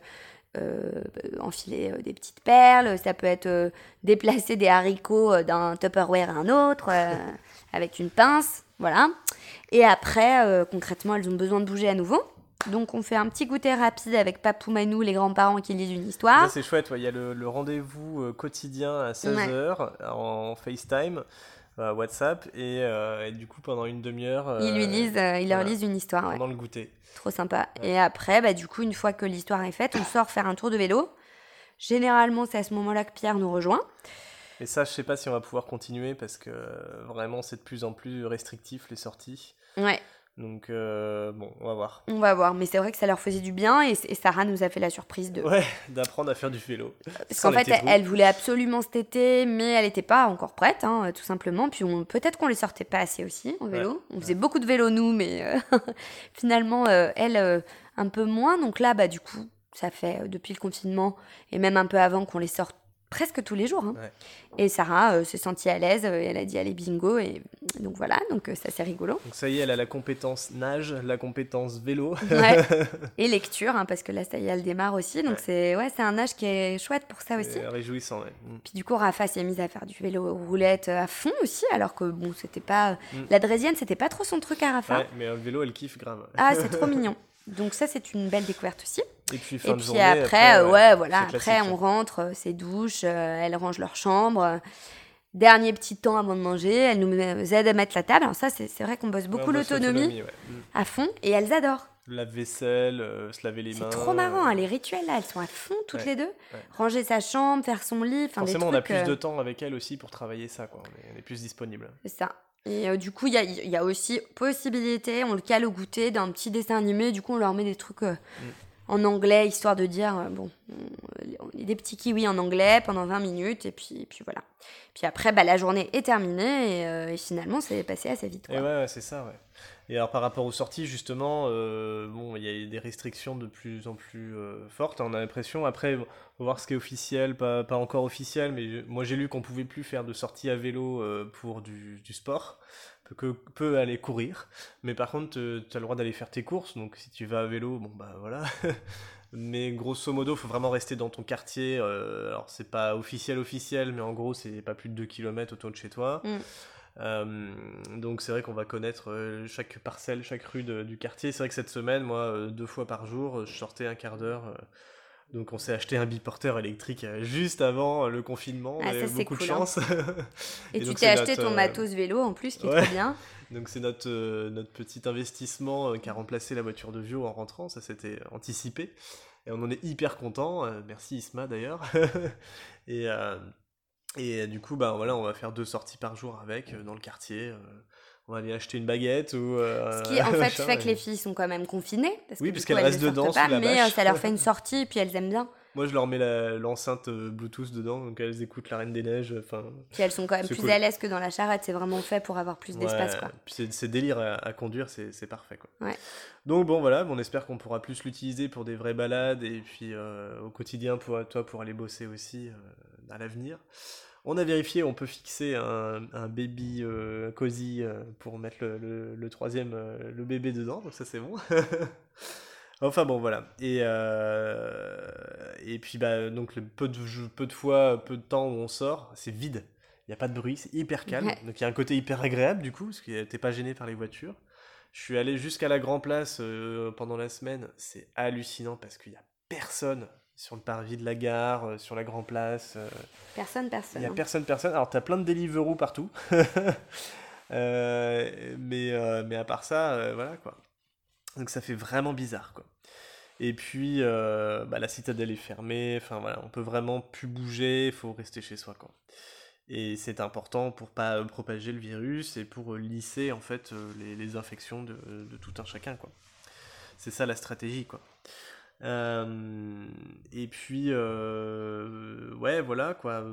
euh, enfiler euh, des petites perles, ça peut être euh, déplacer des haricots d'un Tupperware à un autre avec une pince, voilà. Et après, concrètement, elles ont besoin de bouger à nouveau. Donc on fait un petit goûter rapide avec Papou Manou, les grands-parents qui lisent une histoire. C'est chouette, il y a le, rendez-vous quotidien à 16h en FaceTime. WhatsApp et, du coup pendant une demi-heure. ils lui lisent, ils leur lisent une histoire. Pendant le goûter. Trop sympa. Et après, bah, du coup, une fois que l'histoire est faite, on sort faire un tour de vélo. Généralement, c'est à ce moment-là que Pierre nous rejoint. Et ça, je sais pas si on va pouvoir continuer parce que vraiment, c'est de plus en plus restrictif les sorties. Ouais. Donc, euh, bon, on va voir. On va voir, mais c'est vrai que ça leur faisait du bien et, Sarah nous a fait la surprise de. Ouais, d'apprendre à faire du vélo. Parce qu'en fait, elle, voulait absolument cet été, mais elle n'était pas encore prête, hein, tout simplement. Puis peut-être qu'on les sortait pas assez aussi en vélo. on faisait beaucoup de vélo, nous, mais euh, finalement, euh, elle, un peu moins. Donc là, bah, du coup, ça fait depuis le confinement et même un peu avant qu'on les sorte presque tous les jours. Hein. Et Sarah euh, s'est sentie à l'aise, euh, elle a dit allez bingo, et donc voilà, donc euh, ça c'est rigolo. Donc ça y est, elle a la compétence nage, la compétence vélo. Et lecture, hein, parce que là ça y est, elle démarre aussi, donc c'est ouais, c'est un âge qui est chouette pour ça aussi. réjouissant. Mm. Puis du coup, Rafa s'est mise à faire du vélo roulette à fond aussi, alors que bon, c'était pas... Mm. La Drésienne, c'était pas trop son truc à Rafa. Ouais, mais le vélo, elle kiffe grave. Ah, c'est trop mignon. Donc ça, c'est une belle découverte aussi. Et puis, après, ouais, voilà, après on rentre, euh, c'est douche, euh, elles rangent leur chambre. Dernier petit temps avant de manger, elles nous aident à mettre la table. Alors ça, c'est vrai qu'on bosse beaucoup l'autonomie à fond et elles adorent. La vaisselle, euh, se laver les mains. C'est trop marrant, hein, les rituels là, elles sont à fond toutes les deux. Ranger sa chambre, faire son lit. Forcément, on a plus de temps avec elles aussi pour travailler ça, quoi. On est, plus disponible. C'est ça. Et euh, du coup, il y a, aussi possibilité, on le cale au goûter d'un petit dessin animé. Du coup, on leur met des trucs euh, mm. en anglais, histoire de dire, euh, bon, des petits kiwis en anglais pendant 20 minutes. Et puis, puis voilà. Puis après, bah, la journée est terminée et, finalement, c'est passé assez vite. Et ouais, c'est ça, ouais. Et alors par rapport aux sorties, justement, euh, bon, il y a des restrictions de plus en plus euh, fortes. On a l'impression, après, on va voir ce qui est officiel, pas, pas encore officiel, mais moi j'ai lu qu'on pouvait plus faire de sorties à vélo euh, pour du, du, sport, que peut aller courir. Mais par contre, tu as le droit d'aller faire tes courses, donc si tu vas à vélo, bon bah voilà. mais grosso modo, faut vraiment rester dans ton quartier. alors c'est pas officiel officiel, mais en gros c'est pas plus de 2 km autour de chez toi. Mm. Euh, donc c'est vrai qu'on va connaître euh, chaque parcelle, chaque rue du quartier. C'est vrai que cette semaine, moi, euh, deux fois par jour, je sortais un quart d'heure. Donc on s'est acheté un biporteur électrique juste avant le confinement. Ah, avait beaucoup de hein. chance. Et, tu t'es acheté ton matos vélo en plus, qui est très bien. Donc c'est notre, notre petit investissement qui a remplacé la voiture de Vio en rentrant, ça s'était anticipé. Et on en est hyper content, merci Isma d'ailleurs. et, et euh, du coup, bah voilà, on va faire deux sorties par jour avec euh, dans le quartier. Euh, on va aller acheter une baguette ou. Ce qui en fait fait que les filles sont quand même confinées. Parce oui, parce qu'elles restent dedans. Pas, mais ça leur fait une sortie et puis elles aiment bien. Moi, je leur mets l'enceinte Bluetooth dedans, donc elles écoutent la Reine des Neiges. Enfin. Puis elles sont quand même plus à l'aise que dans la charrette. C'est vraiment fait pour avoir plus d'espace, quoi. Puis c'est délire à, conduire, c'est parfait, quoi. Ouais. Donc bon, voilà, on espère qu'on pourra plus l'utiliser pour des vraies balades et puis au quotidien pour toi pour aller bosser aussi à l'avenir. On a vérifié, on peut fixer un, baby euh, cosy euh, pour mettre le, troisième, euh, le bébé dedans, donc ça c'est bon. enfin bon, voilà. Et, et puis, bah, donc, le peu, de, peu de fois, peu de temps où on sort, c'est vide. Il n'y a pas de bruit, c'est hyper calme. Donc il y a un côté hyper agréable du coup, parce que t'es pas gêné par les voitures. Je suis allé jusqu'à la Grand Place pendant la semaine, c'est hallucinant parce qu'il n'y a personne sur le parvis de la gare, euh, sur la Grand Place. Euh, personne, personne. Il n'y a hein. personne, personne. Alors, tu as plein de Deliveroo partout. Euh, mais, mais à part ça, voilà quoi. Donc, ça fait vraiment bizarre quoi. Et puis, bah, la citadelle est fermée. Enfin, voilà, on peut vraiment plus bouger. Il faut rester chez soi quoi. Et c'est important pour pas propager le virus et pour lisser en fait les, infections de, de, tout un chacun quoi. C'est ça la stratégie quoi. Euh, et puis, euh, ouais, voilà quoi.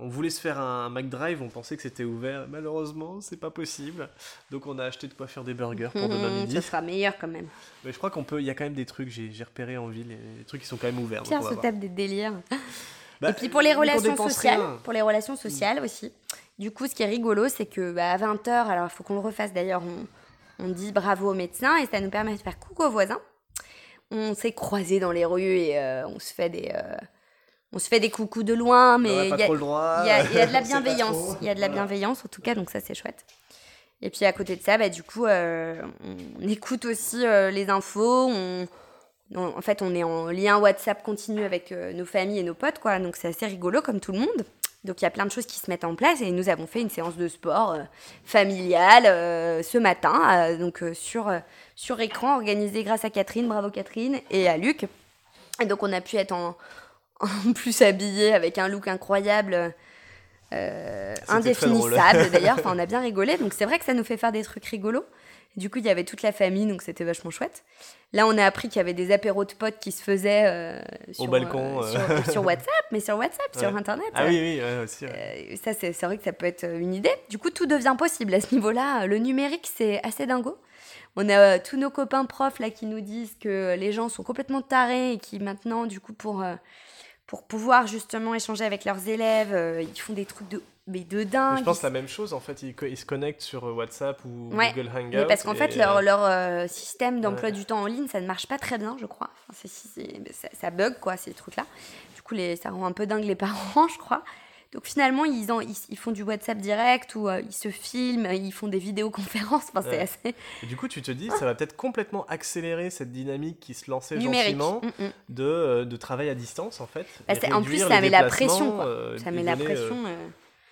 On voulait se faire un McDrive, on pensait que c'était ouvert. Malheureusement, c'est pas possible. Donc, on a acheté de quoi faire des burgers pour demain midi. Ça sera meilleur quand même. Mais je crois qu'on peut. Il y a quand même des trucs, j'ai repéré en ville, des trucs qui sont quand même ouverts. Pierre se tape des délires. Bah, et puis pour les relations sociales, pour les relations sociales aussi. Du coup, ce qui est rigolo, c'est que bah, à 20h, alors il faut qu'on le refasse d'ailleurs, on, on dit bravo aux médecins et ça nous permet de faire coucou aux voisins on s'est croisés dans les rues et euh, on se fait des euh, on se fait des coucous de loin mais il y, a de la bienveillance. il y a de la bienveillance en tout cas donc ça c'est chouette. Et puis à côté de ça bah, du coup euh, on écoute aussi les infos. En fait on est en lien WhatsApp continu avec nos familles et nos potes quoi. Donc c'est assez rigolo comme tout le monde Donc il y a plein de choses qui se mettent en place et nous avons fait une séance de sport euh, familiale euh, ce matin, euh, donc sur, sur écran, organisée grâce à Catherine, bravo Catherine, et à Luc. Et donc on a pu être en, en plus habillé avec un look incroyable. indéfinissable d'ailleurs, enfin, on a bien rigolé, donc c'est vrai que ça nous fait faire des trucs rigolos. Du coup, il y avait toute la famille, donc c'était vachement chouette. Là, on a appris qu'il y avait des apéros de potes qui se faisaient euh, sur, Au balcon, euh, euh. Sur, WhatsApp, mais sur WhatsApp, sur Internet. Ah oui, oui, aussi. ça, c'est vrai que ça peut être une idée. Du coup, tout devient possible à ce niveau-là. Le numérique, c'est assez dingo. On a tous nos copains profs là qui nous disent que les gens sont complètement tarés et qui maintenant, du coup, pour pour pouvoir justement échanger avec leurs élèves, ils font des trucs de mais de dingue. je pense la même chose, en fait, ils, se connectent sur euh, WhatsApp ou Google Hangout. Mais parce qu'en fait, leur, leur euh, système d'emploi du temps en ligne, ça ne marche pas très bien, je crois. Enfin, ça, ça, bug, quoi, ces trucs-là. Du coup, les, ça rend un peu dingue les parents, je crois. Donc finalement, ils, en, ils, font du WhatsApp direct ou euh, ils se filment, ils font des vidéoconférences. Enfin, c'est assez... Et du coup, tu te dis, ça va peut-être complètement accélérer cette dynamique qui se lançait gentiment mm, mm. De, de travail à distance, en fait. Bah, en plus, ça met la pression. Quoi. ça met la pression.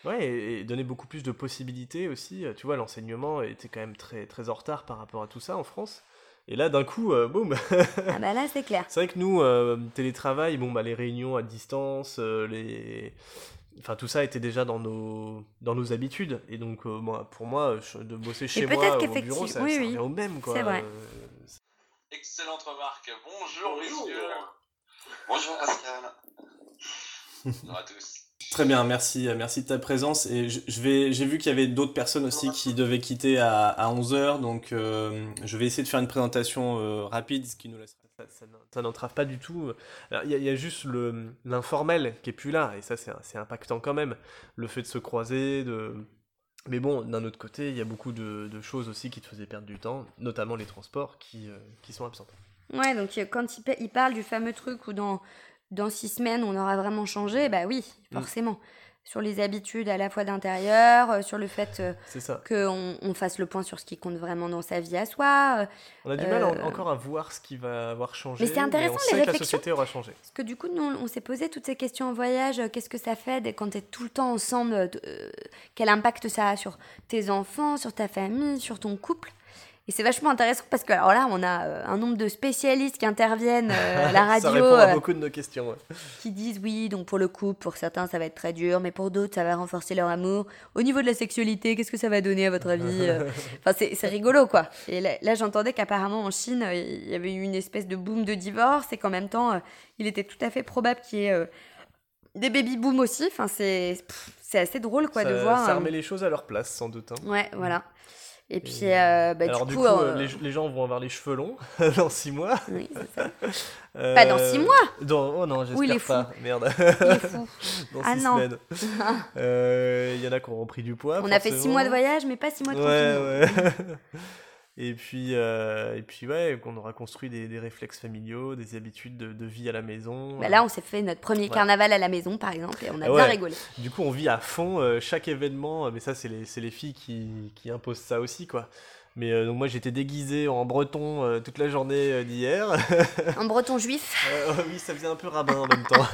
Ouais, et, donner beaucoup plus de possibilités aussi. Tu vois, l'enseignement était quand même très, très en retard par rapport à tout ça en France. Et là, d'un coup, euh, boum Ah bah là, c'est clair. c'est vrai que nous, euh, télétravail, bon, bah, les réunions à distance, euh, les... Enfin, tout ça était déjà dans nos, dans nos habitudes. Et donc, moi, pour moi, de bosser chez moi au bureau, ça, oui, ça revient au même. Quoi. C'est vrai. Excellente remarque. Bonjour, Bonjour. messieurs. Bonjour, Pascal. Bonjour à tous. Très bien, merci, merci de ta présence. Et je, vais, j'ai vu qu'il y avait d'autres personnes aussi qui devaient quitter à, à 11h, donc euh, je vais essayer de faire une présentation euh, rapide, ce qui nous laisse ça, n'entrave pas du tout. Il y, a juste l'informel qui est plus là, et ça c'est impactant quand même. Le fait de se croiser, de... Mais bon, d'un autre côté, il y a beaucoup de, choses aussi qui te faisaient perdre du temps, notamment les transports qui, euh, qui sont absents. Ouais, donc quand il, il, parle du fameux truc où dans dans six semaines, on aura vraiment changé, bah oui, mm. forcément. Sur les habitudes à la fois d'intérieur, euh, sur le fait euh, qu'on on fasse le point sur ce qui compte vraiment dans sa vie à soi. Euh, on a du mal encore à voir ce qui va avoir changé. Mais c'est intéressant, les réflexions. Que la société aura changé. Parce que du coup, nous, on s'est posé toutes ces questions en voyage. Qu'est-ce que ça fait quand tu es tout le temps ensemble Quel impact ça a sur tes enfants, sur ta famille, sur ton couple et c'est vachement intéressant parce que alors là, on a euh, un nombre de spécialistes qui interviennent euh, à la radio. ça répond à euh, beaucoup de nos questions. Qui disent oui, donc pour le couple, pour certains, ça va être très dur, mais pour d'autres, ça va renforcer leur amour. Au niveau de la sexualité, qu'est-ce que ça va donner à votre avis Enfin, c'est rigolo quoi. Et là, j'entendais qu'apparemment en Chine, il y avait eu une espèce de boom de divorce et qu'en même temps, il était tout à fait probable qu'il y ait des baby boom aussi. Enfin, c'est assez drôle quoi de voir. Ça remet les choses à leur place sans doute. Hein. Ouais, voilà. Et puis, euh, bah, Alors, du coup, euh, les, gens vont avoir les cheveux longs dans 6 mois. Oui, c'est ça. Euh, pas dans 6 mois dans... Oh non, j'espère pas. Merde. Il est fou. dans 6 ah, semaines. Il y en a qui ont repris du poids. On a fait 6 mois de voyage, mais pas 6 mois de ouais, ouais. Et puis, euh, et puis ouais, on aura construit des, des réflexes familiaux, des habitudes de, de, vie à la maison. Bah là, on s'est fait notre premier carnaval à la maison, par exemple, et on a bien rigolé. Du coup, on vit à fond euh, chaque événement, mais ça, c'est les, les, filles qui, qui imposent ça aussi, quoi. Mais euh, donc moi j'étais déguisé en breton euh, toute la journée euh, d'hier. En breton juif Oui, ça faisait un peu rabbin en même temps.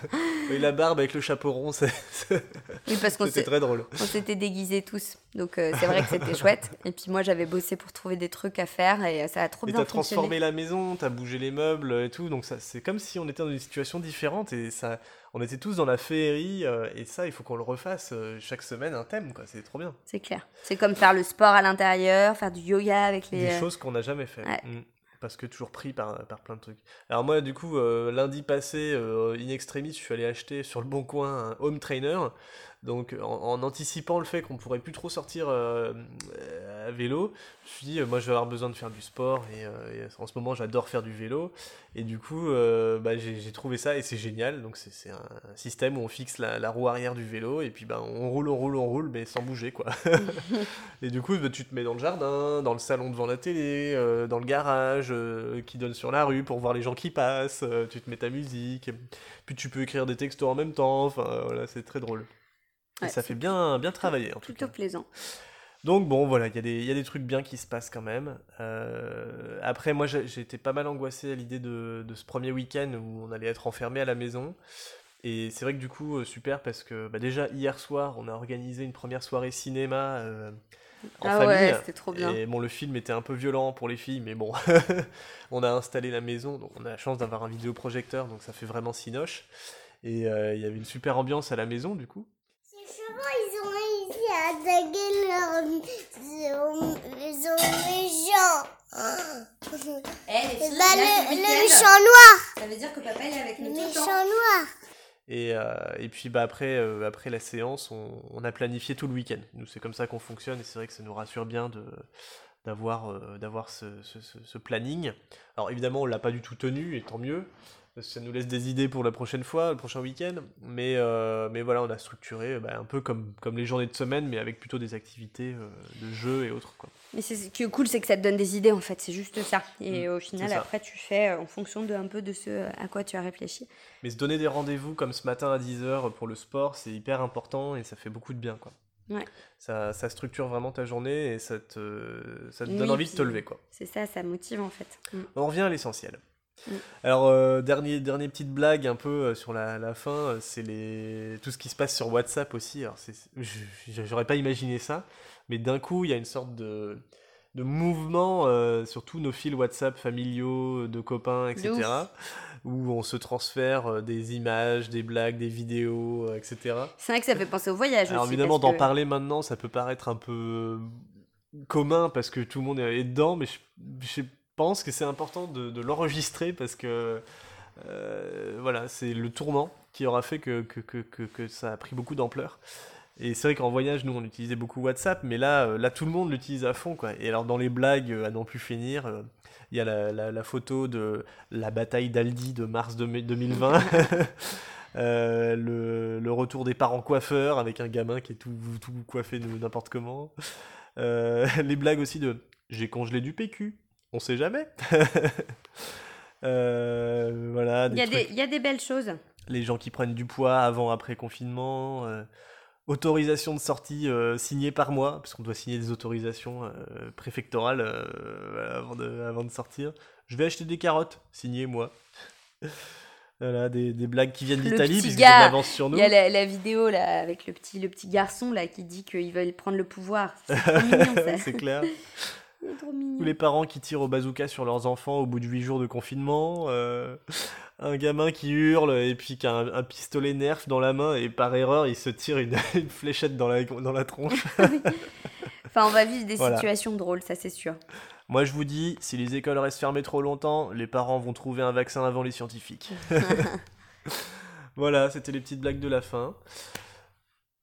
et la barbe avec le chapeau rond, c'était très drôle. On s'était déguisés tous, donc c'est vrai que c'était chouette. Et puis moi j'avais bossé pour trouver des trucs à faire et ça a trop bien fonctionné. Et t'as transformé la maison, t'as bougé les meubles et tout, donc c'est comme si on était dans une situation différente et ça on était tous dans la féerie euh, et ça, il faut qu'on le refasse euh, chaque semaine un thème, quoi. C'est trop bien. C'est clair. C'est comme faire le sport à l'intérieur, faire du yoga avec les. Des euh, choses qu'on n'a jamais fait. Mm. Parce que toujours pris par, par plein de trucs. Alors moi, du coup, lundi passé, in extremis, je suis allé acheter sur le bon coin un home trainer. Donc en, anticipant le fait qu'on pourrait plus trop sortir euh, à vélo, je me suis dit, euh, moi je vais avoir besoin de faire du sport et, euh, en ce moment j'adore faire du vélo. Et du coup, bah, j'ai trouvé ça et c'est génial. Donc c'est un système où on fixe la, roue arrière du vélo et puis bah, on roule, on roule, on roule, mais sans bouger quoi. et du coup, bah, tu te mets dans le jardin, dans le salon devant la télé, dans le garage qui donne sur la rue pour voir les gens qui passent, tu te mets ta musique, puis tu peux écrire des textos en même temps, enfin voilà, c'est très drôle ça fait bien, bien travailler en tout Plutôt plaisant. Donc bon, voilà, il y, y, a des trucs bien qui se passent quand même. Euh, après, moi, été pas mal angoissé à l'idée de, de, ce premier week-end où on allait être enfermé à la maison. Et c'est vrai que du coup, super parce que bah, déjà hier soir, on a organisé une première soirée cinéma en ah famille. Ouais, c'était trop bien. Et bon, le film était un peu violent pour les filles, mais bon, on a installé la maison, donc on a la chance d'avoir un vidéoprojecteur, donc ça fait vraiment cinoche. Et il y avait une super ambiance à la maison, du coup. Chevaux, ils ont réussi à attaquer leurs méchants. Eh, bah, le, le méchant noir. Ça veut dire que papa est avec nous. Le méchant noir. Et, euh, et, puis bah après, euh, après la séance, on, on, a planifié tout le week-end. Nous, c'est comme ça qu'on fonctionne et c'est vrai que ça nous rassure bien de d'avoir euh, d'avoir ce, ce, ce, planning. Alors évidemment, on l'a pas du tout tenu et tant mieux ça nous laisse des idées pour la prochaine fois, le prochain week-end. Mais, euh, mais voilà, on a structuré bah, un peu comme, comme les journées de semaine, mais avec plutôt des activités euh, de jeu et autres. Quoi. Mais ce qui est cool, c'est que ça te donne des idées, en fait, c'est juste ça. Et mmh, au final, après, tu fais euh, en fonction de un peu de ce à quoi tu as réfléchi. Mais se donner des rendez-vous comme ce matin à 10h pour le sport, c'est hyper important et ça fait beaucoup de bien. Quoi. Ouais. Ça, ça, structure vraiment ta journée et ça te, ça te donne envie de te lever. quoi. C'est ça, ça motive en fait. Mmh. On revient à l'essentiel. Mm. Alors, euh, dernier, dernière petite blague un peu euh, sur la, la fin, euh, c'est les... tout ce qui se passe sur WhatsApp aussi. Alors, j'aurais pas imaginé ça, mais d'un coup, il y a une sorte de, de mouvement sur tous nos fils WhatsApp familiaux, de copains, etc. où on se transfère des images, des blagues, des vidéos, etc. C'est vrai que ça fait penser au voyage Alors, évidemment, d'en parler maintenant, ça peut paraître un peu commun parce que tout le monde est dedans, mais je, je sais pense que c'est important de, l'enregistrer parce que euh, voilà, c'est le tournant qui aura fait que, que, que, que ça a pris beaucoup d'ampleur. Et c'est vrai qu'en voyage, nous, on utilisait beaucoup WhatsApp, mais là, euh, là tout le monde l'utilise à fond. Quoi. Et alors, dans les blagues à n'en plus finir, euh, il y a la, la, photo de la bataille d'Aldi de mars 2020. le, le, retour des parents coiffeurs avec un gamin qui est tout, tout coiffé n'importe comment. les blagues aussi de j'ai congelé du PQ. On sait jamais. Euh, voilà. Il y, y, a des belles choses. Les gens qui prennent du poids avant, après confinement. Euh, autorisation de sortie euh, signée par moi, parce qu'on doit signer des autorisations préfectorales avant, de, avant de sortir. Je vais acheter des carottes, signées moi. Voilà, des, des, blagues qui viennent d'Italie, puisqu'ils avance sur nous. Il y a la, la, vidéo là, avec le petit, le petit garçon là, qui dit qu'il va prendre le pouvoir. C'est clair. Tous les parents qui tirent au bazooka sur leurs enfants au bout de 8 jours de confinement. Euh, un gamin qui hurle et puis qui a un, pistolet nerf dans la main et par erreur il se tire une, fléchette dans la, dans la tronche. enfin, on va vivre des situations drôles, ça c'est sûr. Moi je vous dis, si les écoles restent fermées trop longtemps, les parents vont trouver un vaccin avant les scientifiques. voilà, c'était les petites blagues de la fin.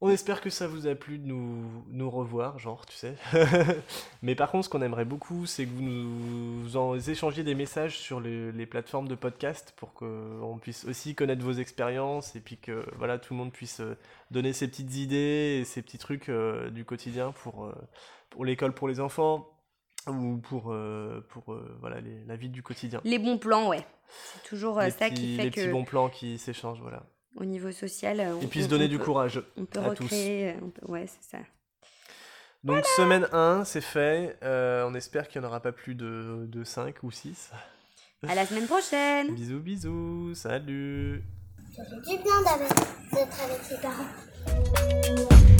On espère que ça vous a plu de nous, nous revoir, genre, tu sais. Mais par contre, ce qu'on aimerait beaucoup, c'est que vous nous en échangiez des messages sur les, les plateformes de podcast pour qu'on puisse aussi connaître vos expériences et puis que voilà, tout le monde puisse euh, donner ses petites idées et ses petits trucs euh, du quotidien pour, euh, pour l'école pour les enfants ou pour, pour voilà, la vie du quotidien. Les bons plans, ouais. C'est toujours ça qui fait les que... Les petits bons plans qui s'échangent, voilà au niveau social. Euh, Et puis se donner du courage. On peut à recréer. Tous. Ouais, c'est ça. Donc semaine 1, c'est fait. Euh, on espère qu'il n'y en aura pas plus de, de 5 ou 6. À la semaine prochaine. bisous, bisous. Salut. Ça fait du bien d'être avec ses parents.